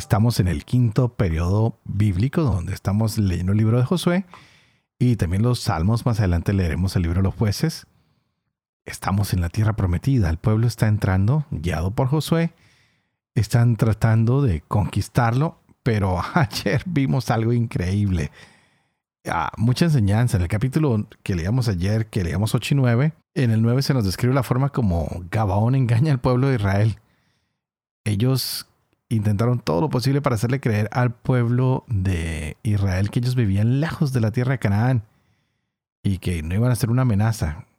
Estamos en el quinto periodo bíblico donde estamos leyendo el libro de Josué y también los salmos. Más adelante leeremos el libro de los jueces. Estamos en la tierra prometida. El pueblo está entrando, guiado por Josué. Están tratando de conquistarlo, pero ayer vimos algo increíble. Ah, mucha enseñanza. En el capítulo que leíamos ayer, que leíamos 8 y 9, en el 9 se nos describe la forma como Gabaón engaña al pueblo de Israel. Ellos intentaron todo lo posible para hacerle creer al pueblo de Israel que ellos vivían lejos de la tierra de Canaán y que no iban a ser una amenaza.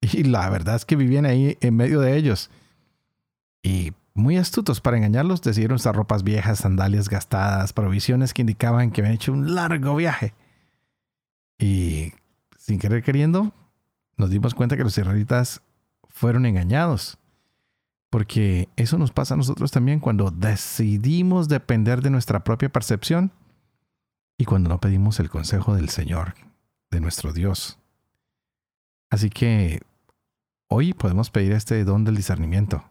Y la verdad es que vivían ahí en medio de ellos. Y muy astutos para engañarlos, decidieron usar ropas viejas, sandalias gastadas, provisiones que indicaban que habían hecho un largo viaje. Y sin querer queriendo, nos dimos cuenta que los israelitas fueron engañados. Porque eso nos pasa a nosotros también cuando decidimos depender de nuestra propia percepción y cuando no pedimos el consejo del Señor, de nuestro Dios. Así que hoy podemos pedir este don del discernimiento.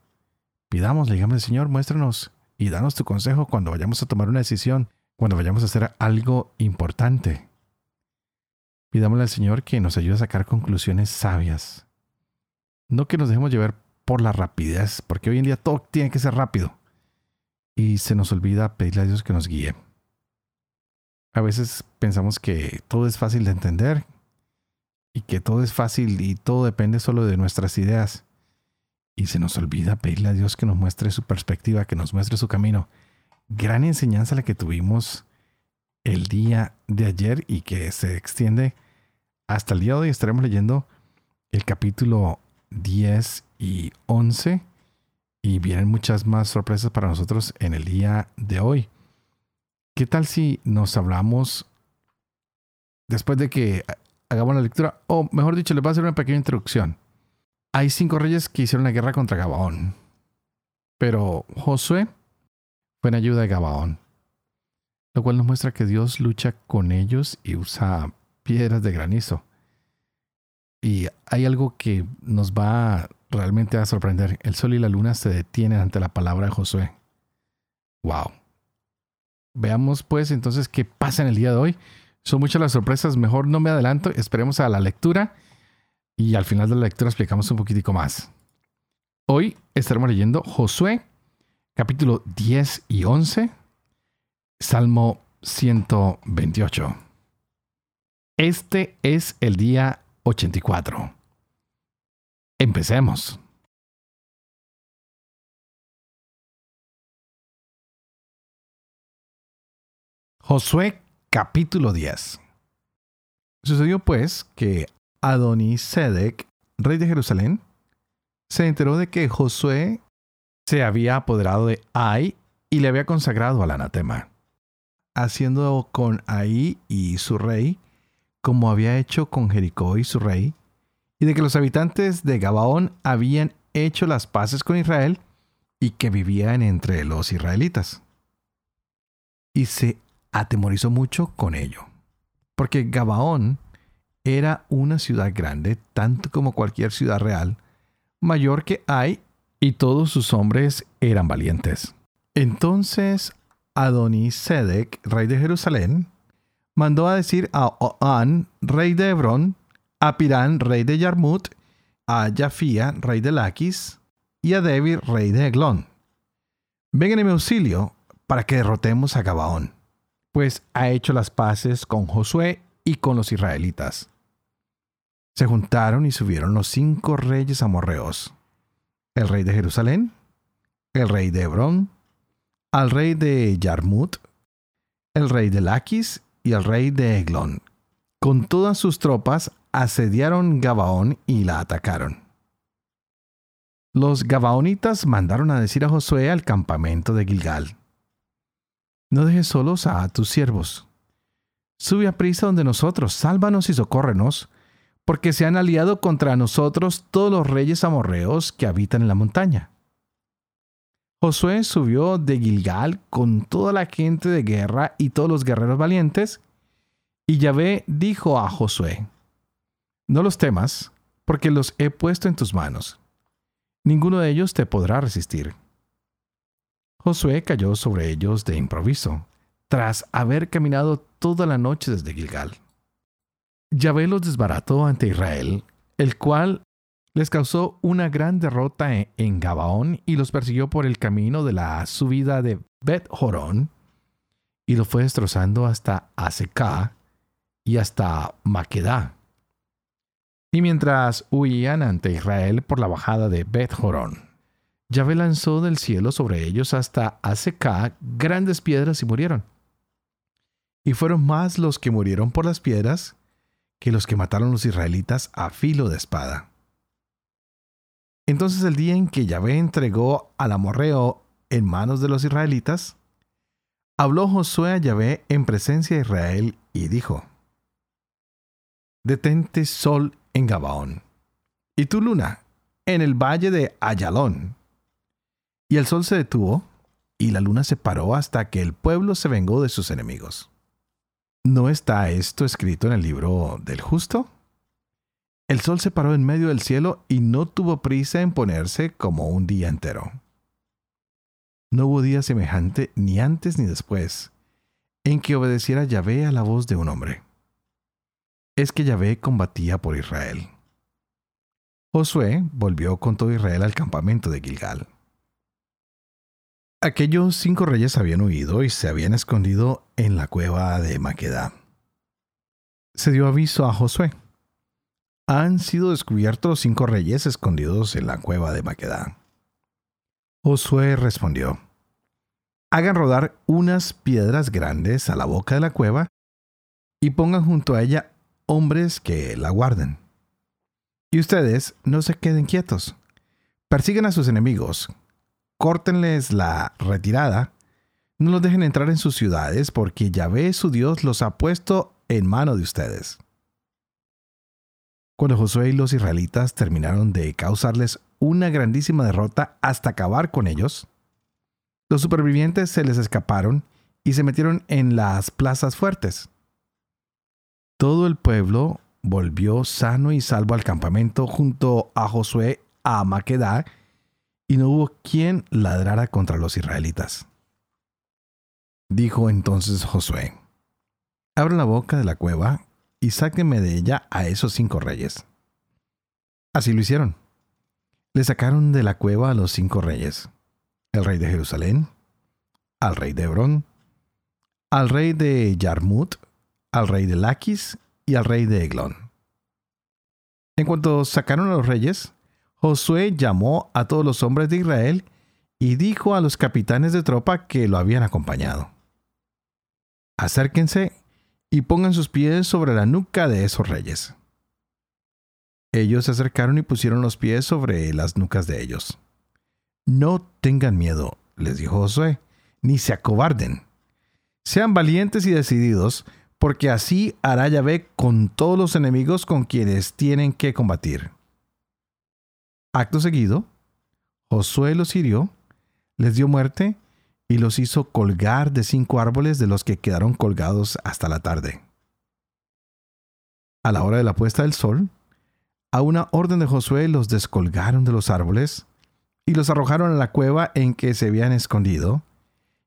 Pidámosle, digamos, Señor, muéstranos y danos tu consejo cuando vayamos a tomar una decisión, cuando vayamos a hacer algo importante. Pidámosle al Señor que nos ayude a sacar conclusiones sabias. No que nos dejemos llevar por la rapidez, porque hoy en día todo tiene que ser rápido. Y se nos olvida pedirle a Dios que nos guíe. A veces pensamos que todo es fácil de entender y que todo es fácil y todo depende solo de nuestras ideas. Y se nos olvida pedirle a Dios que nos muestre su perspectiva, que nos muestre su camino. Gran enseñanza la que tuvimos el día de ayer y que se extiende hasta el día de hoy. Estaremos leyendo el capítulo 10 y 11 y vienen muchas más sorpresas para nosotros en el día de hoy. ¿Qué tal si nos hablamos después de que hagamos la lectura? O mejor dicho, les voy a hacer una pequeña introducción. Hay cinco reyes que hicieron la guerra contra Gabaón, pero Josué fue en ayuda de Gabaón, lo cual nos muestra que Dios lucha con ellos y usa piedras de granizo. Y hay algo que nos va realmente a sorprender. El sol y la luna se detienen ante la palabra de Josué. Wow. Veamos pues entonces qué pasa en el día de hoy. Son muchas las sorpresas, mejor no me adelanto, esperemos a la lectura y al final de la lectura explicamos un poquitico más. Hoy estaremos leyendo Josué capítulo 10 y 11, Salmo 128. Este es el día 84. Empecemos. Josué capítulo 10. Sucedió pues que Adonisedec, rey de Jerusalén, se enteró de que Josué se había apoderado de Ai y le había consagrado al anatema, haciendo con Ai y su rey como había hecho con Jericó y su rey, y de que los habitantes de Gabaón habían hecho las paces con Israel y que vivían entre los israelitas. Y se atemorizó mucho con ello, porque Gabaón era una ciudad grande, tanto como cualquier ciudad real, mayor que hay, y todos sus hombres eran valientes. Entonces Adonisedec, rey de Jerusalén, mandó a decir a Oan, rey de Hebrón, a Pirán, rey de Yarmut, a Jafía, rey de Laquis, y a David, rey de Eglón. Vengan en mi auxilio para que derrotemos a Gabaón, pues ha hecho las paces con Josué y con los israelitas. Se juntaron y subieron los cinco reyes amorreos, el rey de Jerusalén, el rey de Hebrón, al rey de Yarmut, el rey de Laquis y el rey de Eglón, con todas sus tropas, asediaron Gabaón y la atacaron. Los Gabaonitas mandaron a decir a Josué al campamento de Gilgal, No dejes solos a tus siervos, Sube a prisa donde nosotros, sálvanos y socórrenos, porque se han aliado contra nosotros todos los reyes amorreos que habitan en la montaña. Josué subió de Gilgal con toda la gente de guerra y todos los guerreros valientes, y Yahvé dijo a Josué, No los temas, porque los he puesto en tus manos. Ninguno de ellos te podrá resistir. Josué cayó sobre ellos de improviso, tras haber caminado toda la noche desde Gilgal. Yahvé los desbarató ante Israel, el cual les causó una gran derrota en Gabaón y los persiguió por el camino de la subida de Bet Jorón y lo fue destrozando hasta Aseká y hasta Maquedá. Y mientras huían ante Israel por la bajada de Bet Jorón, Yahvé lanzó del cielo sobre ellos hasta Aseká grandes piedras y murieron. Y fueron más los que murieron por las piedras que los que mataron los israelitas a filo de espada. Entonces el día en que Yahvé entregó al amorreo en manos de los israelitas, habló Josué a Yahvé en presencia de Israel y dijo, Detente sol en Gabaón, y tu luna en el valle de Ayalón. Y el sol se detuvo, y la luna se paró hasta que el pueblo se vengó de sus enemigos. ¿No está esto escrito en el libro del justo? El sol se paró en medio del cielo y no tuvo prisa en ponerse como un día entero. No hubo día semejante ni antes ni después en que obedeciera Yahvé a la voz de un hombre. Es que Yahvé combatía por Israel. Josué volvió con todo Israel al campamento de Gilgal. Aquellos cinco reyes habían huido y se habían escondido en la cueva de Maquedá. Se dio aviso a Josué. Han sido descubiertos cinco reyes escondidos en la cueva de Maquedá. Josué respondió, Hagan rodar unas piedras grandes a la boca de la cueva y pongan junto a ella hombres que la guarden. Y ustedes no se queden quietos. Persigan a sus enemigos, córtenles la retirada, no los dejen entrar en sus ciudades, porque Yahvé su Dios los ha puesto en mano de ustedes. Cuando Josué y los israelitas terminaron de causarles una grandísima derrota hasta acabar con ellos, los supervivientes se les escaparon y se metieron en las plazas fuertes. Todo el pueblo volvió sano y salvo al campamento junto a Josué a Maquedá y no hubo quien ladrara contra los israelitas. Dijo entonces Josué, Abran la boca de la cueva y sáquenme de ella a esos cinco reyes. Así lo hicieron. Le sacaron de la cueva a los cinco reyes, el rey de Jerusalén, al rey de Hebrón, al rey de Yarmut, al rey de Laquis y al rey de Eglón. En cuanto sacaron a los reyes, Josué llamó a todos los hombres de Israel y dijo a los capitanes de tropa que lo habían acompañado. Acérquense y pongan sus pies sobre la nuca de esos reyes. Ellos se acercaron y pusieron los pies sobre las nucas de ellos. No tengan miedo, les dijo Josué, ni se acobarden. Sean valientes y decididos, porque así hará Yahvé con todos los enemigos con quienes tienen que combatir. Acto seguido, Josué los hirió, les dio muerte y los hizo colgar de cinco árboles de los que quedaron colgados hasta la tarde. A la hora de la puesta del sol, a una orden de Josué los descolgaron de los árboles y los arrojaron a la cueva en que se habían escondido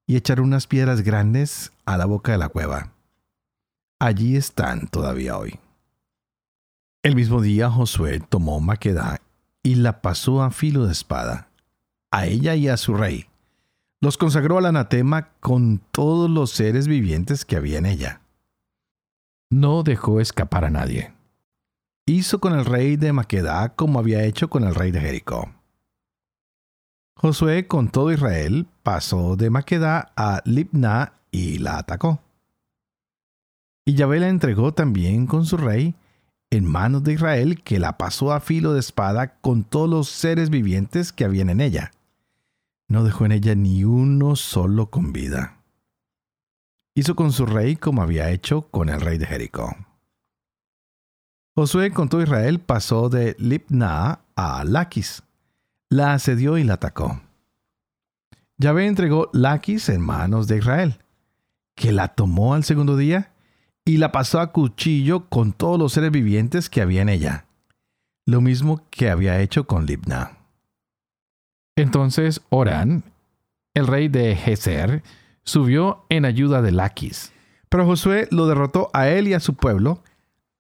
y echaron unas piedras grandes a la boca de la cueva. Allí están todavía hoy. El mismo día Josué tomó Maquedá y la pasó a filo de espada, a ella y a su rey. Los consagró al anatema con todos los seres vivientes que había en ella. No dejó escapar a nadie. Hizo con el rey de Maquedá como había hecho con el rey de Jericó. Josué con todo Israel pasó de Maquedá a Libna y la atacó. Y Yahvé la entregó también con su rey en manos de Israel, que la pasó a filo de espada con todos los seres vivientes que habían en ella. No dejó en ella ni uno solo con vida. hizo con su rey como había hecho con el rey de Jericó. Josué con todo Israel pasó de Libna a Laquis, la asedió y la atacó. Yahvé entregó Laquis en manos de Israel, que la tomó al segundo día y la pasó a cuchillo con todos los seres vivientes que había en ella, lo mismo que había hecho con Libna. Entonces Orán, el rey de Geser, subió en ayuda de Laquis. Pero Josué lo derrotó a él y a su pueblo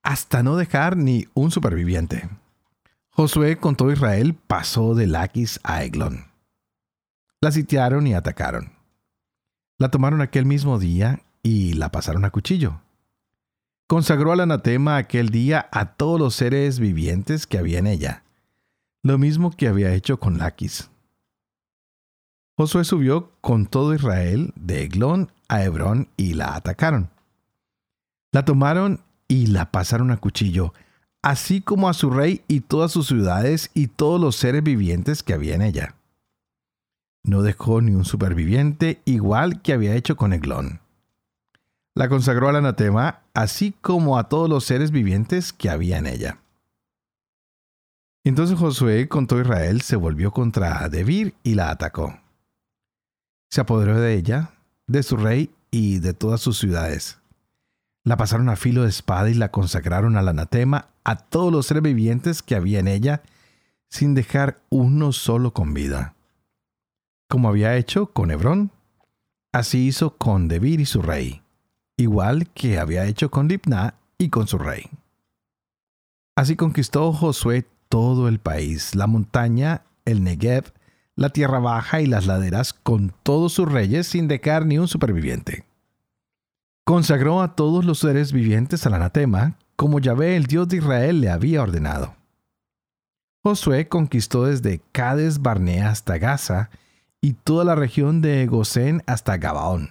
hasta no dejar ni un superviviente. Josué con todo Israel pasó de Laquis a Eglon. La sitiaron y atacaron. La tomaron aquel mismo día y la pasaron a cuchillo. Consagró al anatema aquel día a todos los seres vivientes que había en ella, lo mismo que había hecho con Laquis. Josué subió con todo Israel de Eglón a Hebrón y la atacaron. La tomaron y la pasaron a cuchillo, así como a su rey y todas sus ciudades y todos los seres vivientes que había en ella. No dejó ni un superviviente igual que había hecho con Eglón. La consagró al anatema, así como a todos los seres vivientes que había en ella. Entonces Josué con todo Israel se volvió contra Debir y la atacó se apoderó de ella, de su rey y de todas sus ciudades. La pasaron a filo de espada y la consagraron al anatema a todos los seres vivientes que había en ella, sin dejar uno solo con vida. Como había hecho con Hebrón, así hizo con Debir y su rey, igual que había hecho con Libna y con su rey. Así conquistó Josué todo el país, la montaña, el Negev, la tierra baja y las laderas con todos sus reyes sin dejar ni un superviviente. Consagró a todos los seres vivientes al anatema, como Yahvé el Dios de Israel le había ordenado. Josué conquistó desde Cades Barnea hasta Gaza y toda la región de Gosén hasta Gabaón.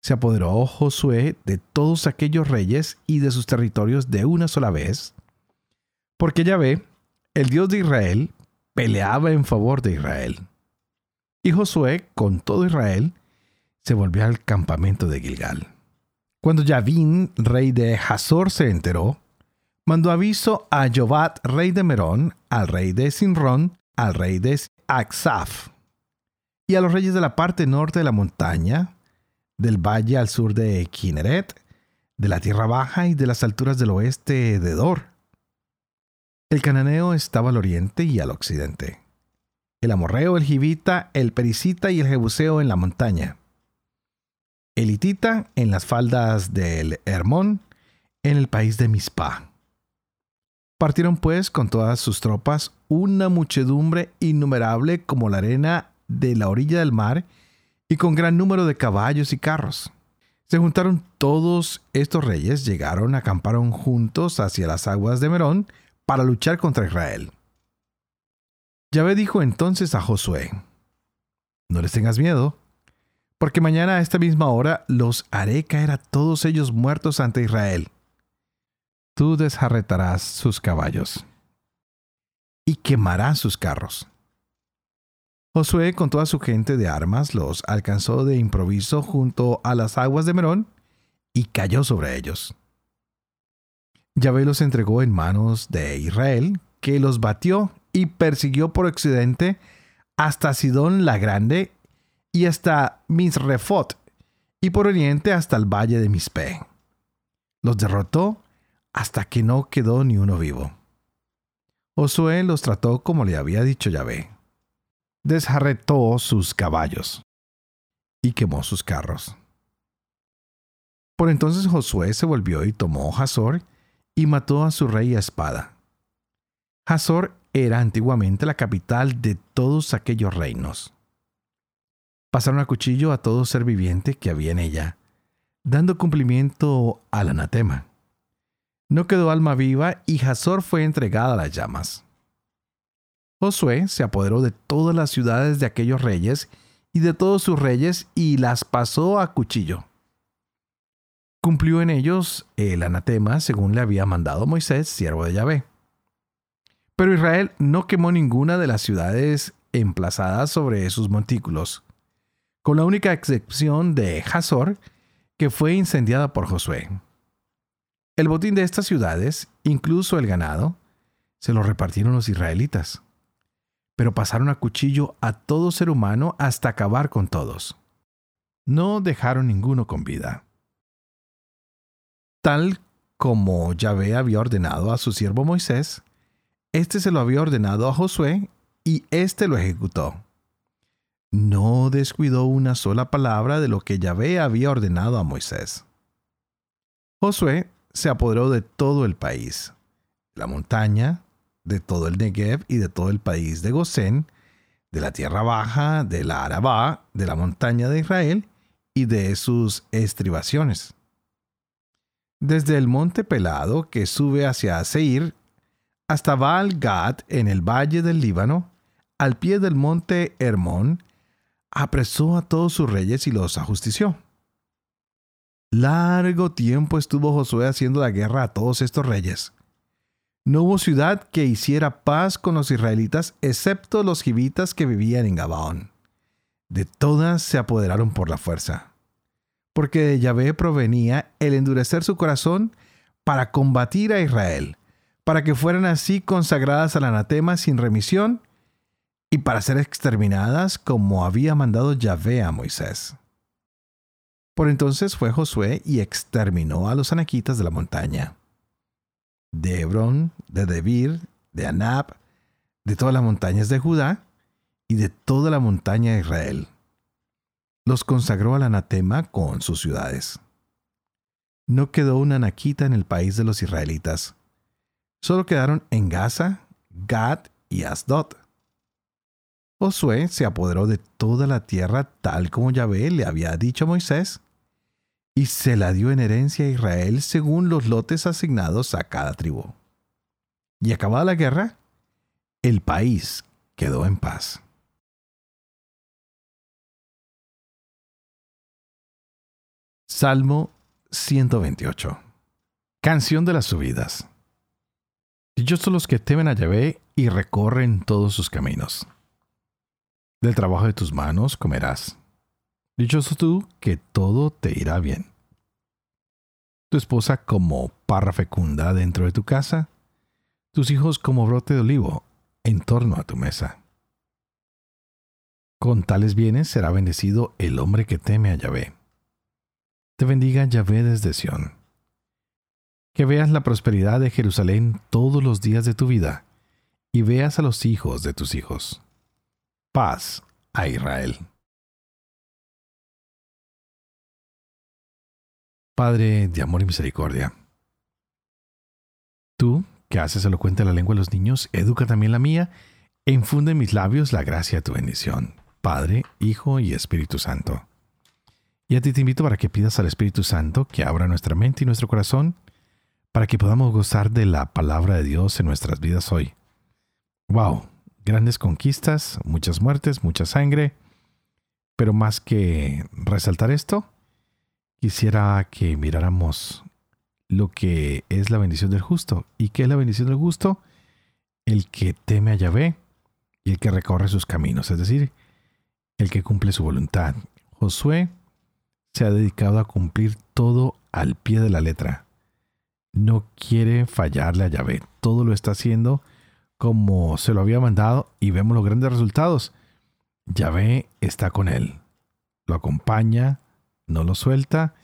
Se apoderó Josué de todos aquellos reyes y de sus territorios de una sola vez, porque Yahvé, el Dios de Israel, peleaba en favor de Israel. Y Josué, con todo Israel, se volvió al campamento de Gilgal. Cuando Yavín, rey de Hazor, se enteró, mandó aviso a Jobat, rey de Merón, al rey de Sinrón, al rey de Aksaf, y a los reyes de la parte norte de la montaña, del valle al sur de Kineret, de la tierra baja y de las alturas del oeste de Dor, el cananeo estaba al oriente y al occidente. El amorreo, el jibita, el pericita y el jebuseo en la montaña. El hitita en las faldas del Hermón, en el país de Mispa. Partieron pues con todas sus tropas una muchedumbre innumerable como la arena de la orilla del mar y con gran número de caballos y carros. Se juntaron todos estos reyes, llegaron, acamparon juntos hacia las aguas de Merón, para luchar contra Israel. Yahvé dijo entonces a Josué, No les tengas miedo, porque mañana a esta misma hora los haré caer a todos ellos muertos ante Israel. Tú desjarretarás sus caballos y quemarás sus carros. Josué con toda su gente de armas los alcanzó de improviso junto a las aguas de Merón y cayó sobre ellos. Yahvé los entregó en manos de Israel, que los batió y persiguió por occidente hasta Sidón la Grande y hasta Misrefot, y por oriente hasta el valle de Mispe. Los derrotó hasta que no quedó ni uno vivo. Josué los trató como le había dicho Yahvé. Desjarretó sus caballos y quemó sus carros. Por entonces Josué se volvió y tomó Hazor y mató a su rey a espada. Hazor era antiguamente la capital de todos aquellos reinos. Pasaron a cuchillo a todo ser viviente que había en ella, dando cumplimiento al anatema. No quedó alma viva y Hazor fue entregada a las llamas. Josué se apoderó de todas las ciudades de aquellos reyes y de todos sus reyes y las pasó a cuchillo cumplió en ellos el anatema según le había mandado Moisés, siervo de Yahvé. Pero Israel no quemó ninguna de las ciudades emplazadas sobre sus montículos, con la única excepción de Hazor, que fue incendiada por Josué. El botín de estas ciudades, incluso el ganado, se lo repartieron los israelitas, pero pasaron a cuchillo a todo ser humano hasta acabar con todos. No dejaron ninguno con vida. Tal como Yahvé había ordenado a su siervo Moisés, éste se lo había ordenado a Josué y éste lo ejecutó. No descuidó una sola palabra de lo que Yahvé había ordenado a Moisés. Josué se apoderó de todo el país, la montaña, de todo el Negev y de todo el país de Gosén, de la tierra baja, de la Arabá, de la montaña de Israel y de sus estribaciones desde el monte Pelado que sube hacia Seir hasta Baal Gad en el valle del Líbano, al pie del monte Hermón, apresó a todos sus reyes y los ajustició. Largo tiempo estuvo Josué haciendo la guerra a todos estos reyes. No hubo ciudad que hiciera paz con los israelitas excepto los gibitas que vivían en Gabaón. De todas se apoderaron por la fuerza porque de Yahvé provenía el endurecer su corazón para combatir a Israel, para que fueran así consagradas al anatema sin remisión y para ser exterminadas como había mandado Yahvé a Moisés. Por entonces fue Josué y exterminó a los anaquitas de la montaña. De Hebrón, de Debir, de Anab, de todas las montañas de Judá y de toda la montaña de Israel los consagró al anatema con sus ciudades. No quedó una anaquita en el país de los israelitas. Solo quedaron en Gaza, Gad y Asdod. Josué se apoderó de toda la tierra tal como Yahvé le había dicho a Moisés, y se la dio en herencia a Israel según los lotes asignados a cada tribu. Y acabada la guerra, el país quedó en paz. Salmo 128. Canción de las subidas. Dichosos los que temen a Yahvé y recorren todos sus caminos. Del trabajo de tus manos comerás. Dichoso tú que todo te irá bien. Tu esposa como parra fecunda dentro de tu casa, tus hijos como brote de olivo en torno a tu mesa. Con tales bienes será bendecido el hombre que teme a Yahvé. Te bendiga Yahvé desde Sión. Que veas la prosperidad de Jerusalén todos los días de tu vida y veas a los hijos de tus hijos. Paz a Israel. Padre de amor y misericordia. Tú, que haces elocuente la lengua de los niños, educa también la mía e infunde en mis labios la gracia de tu bendición. Padre, Hijo y Espíritu Santo. Y a ti te invito para que pidas al Espíritu Santo que abra nuestra mente y nuestro corazón para que podamos gozar de la palabra de Dios en nuestras vidas hoy. ¡Wow! Grandes conquistas, muchas muertes, mucha sangre. Pero más que resaltar esto, quisiera que miráramos lo que es la bendición del justo. ¿Y qué es la bendición del justo? El que teme a Yahvé y el que recorre sus caminos, es decir, el que cumple su voluntad. Josué se ha dedicado a cumplir todo al pie de la letra. No quiere fallarle a Yahvé. Todo lo está haciendo como se lo había mandado y vemos los grandes resultados. Yahvé está con él. Lo acompaña, no lo suelta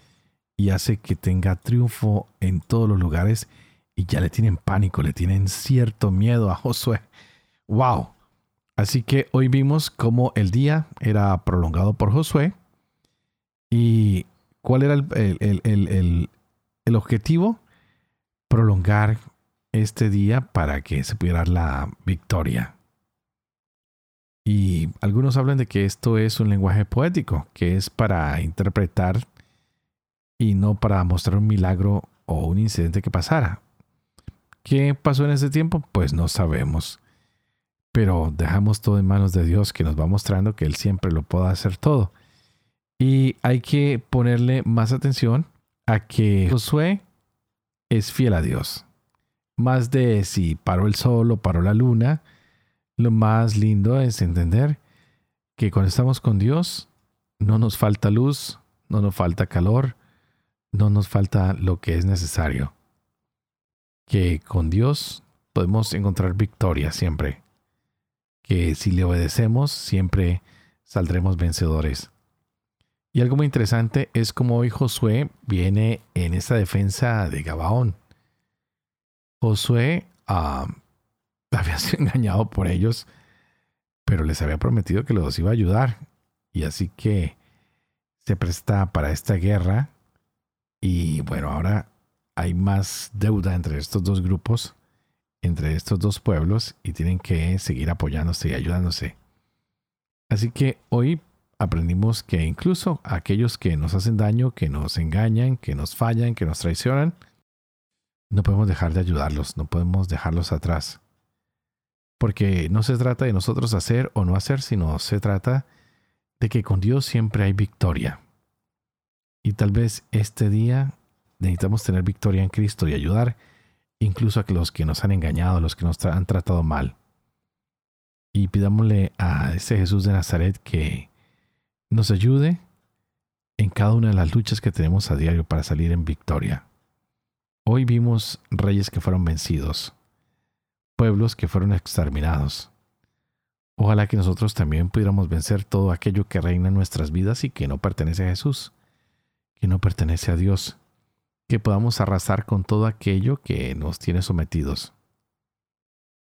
y hace que tenga triunfo en todos los lugares y ya le tienen pánico, le tienen cierto miedo a Josué. ¡Wow! Así que hoy vimos cómo el día era prolongado por Josué ¿Y cuál era el, objetivo? Prolongar este día para que se pudiera dar la victoria. Y algunos hablan de que esto es un lenguaje poético, que es para interpretar y no para mostrar un milagro o un incidente que pasara. ¿Qué pasó en ese tiempo? Pues no sabemos. Pero dejamos todo en manos de Dios que nos va mostrando que Él siempre lo puede hacer todo. Y hay que ponerle más atención a que Josué es fiel a Dios. Más de si paró el sol o paró la luna, lo más lindo es entender que cuando estamos con Dios no nos falta luz, no nos falta calor, no nos falta lo que es necesario. Que con Dios podemos encontrar victoria siempre. Que si le obedecemos, siempre saldremos vencedores. Y algo muy interesante es como hoy Josué viene en esta defensa de Gabaón. Josué ah, había sido engañado por ellos, pero les había prometido que los iba a ayudar. Y así que se presta para esta guerra. Y bueno, ahora hay más deuda entre estos dos grupos, entre estos dos pueblos, y tienen que seguir apoyándose y ayudándose. Así que hoy aprendimos que incluso aquellos que nos hacen daño, que nos engañan, que nos fallan, que nos traicionan, no podemos dejar de ayudarlos, no podemos dejarlos atrás. Porque no se trata de nosotros hacer o no hacer, sino se trata de que con Dios siempre hay victoria. Y tal vez este día necesitamos tener victoria en Cristo y ayudar incluso a los que nos han engañado, los que nos han tratado mal. Y pidámosle a ese Jesús de Nazaret que nos ayude en cada una de las luchas que tenemos a diario para salir en victoria. Hoy vimos reyes que fueron vencidos, pueblos que fueron exterminados. Ojalá que nosotros también pudiéramos vencer todo aquello que reina en nuestras vidas y que no pertenece a Jesús, que no pertenece a Dios, que podamos arrasar con todo aquello que nos tiene sometidos.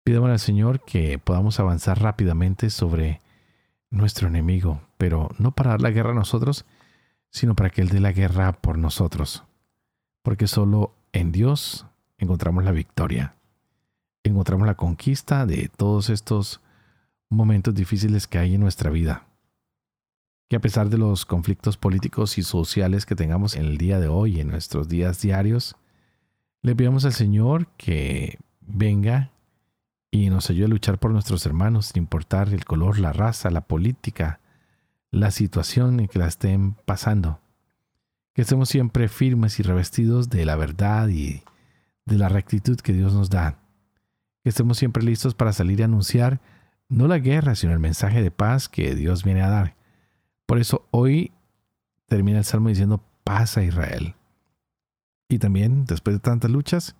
Pidamos al Señor que podamos avanzar rápidamente sobre nuestro enemigo, pero no para dar la guerra a nosotros, sino para que Él dé la guerra por nosotros. Porque solo en Dios encontramos la victoria. Encontramos la conquista de todos estos momentos difíciles que hay en nuestra vida. Que a pesar de los conflictos políticos y sociales que tengamos en el día de hoy, en nuestros días diarios, le pidamos al Señor que venga y nos ayude a luchar por nuestros hermanos, sin importar el color, la raza, la política, la situación en que la estén pasando. Que estemos siempre firmes y revestidos de la verdad y de la rectitud que Dios nos da. Que estemos siempre listos para salir a anunciar no la guerra, sino el mensaje de paz que Dios viene a dar. Por eso hoy termina el salmo diciendo paz a Israel. Y también, después de tantas luchas,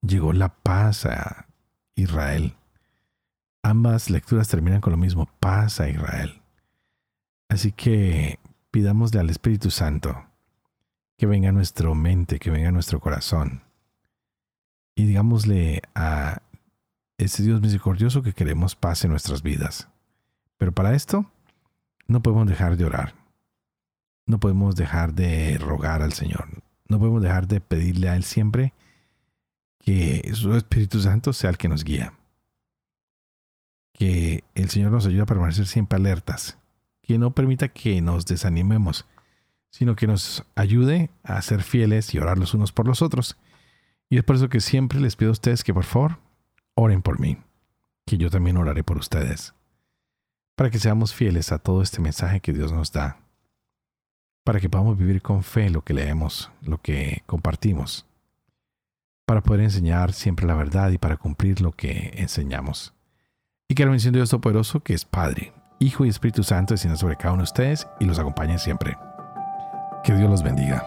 llegó la paz a Israel. Ambas lecturas terminan con lo mismo, paz a Israel. Así que pidámosle al Espíritu Santo que venga a nuestra mente, que venga a nuestro corazón. Y digámosle a ese Dios misericordioso que queremos paz en nuestras vidas. Pero para esto no podemos dejar de orar. No podemos dejar de rogar al Señor. No podemos dejar de pedirle a Él siempre que su Espíritu Santo sea el que nos guía. Que el Señor nos ayude a permanecer siempre alertas. Que no permita que nos desanimemos, sino que nos ayude a ser fieles y orar los unos por los otros. Y es por eso que siempre les pido a ustedes que por favor oren por mí, que yo también oraré por ustedes, para que seamos fieles a todo este mensaje que Dios nos da, para que podamos vivir con fe lo que leemos, lo que compartimos para poder enseñar siempre la verdad y para cumplir lo que enseñamos. Y que la bendición de Dios Todopoderoso, que es Padre, Hijo y Espíritu Santo, descienda sobre cada uno de ustedes y los acompañe siempre. Que Dios los bendiga.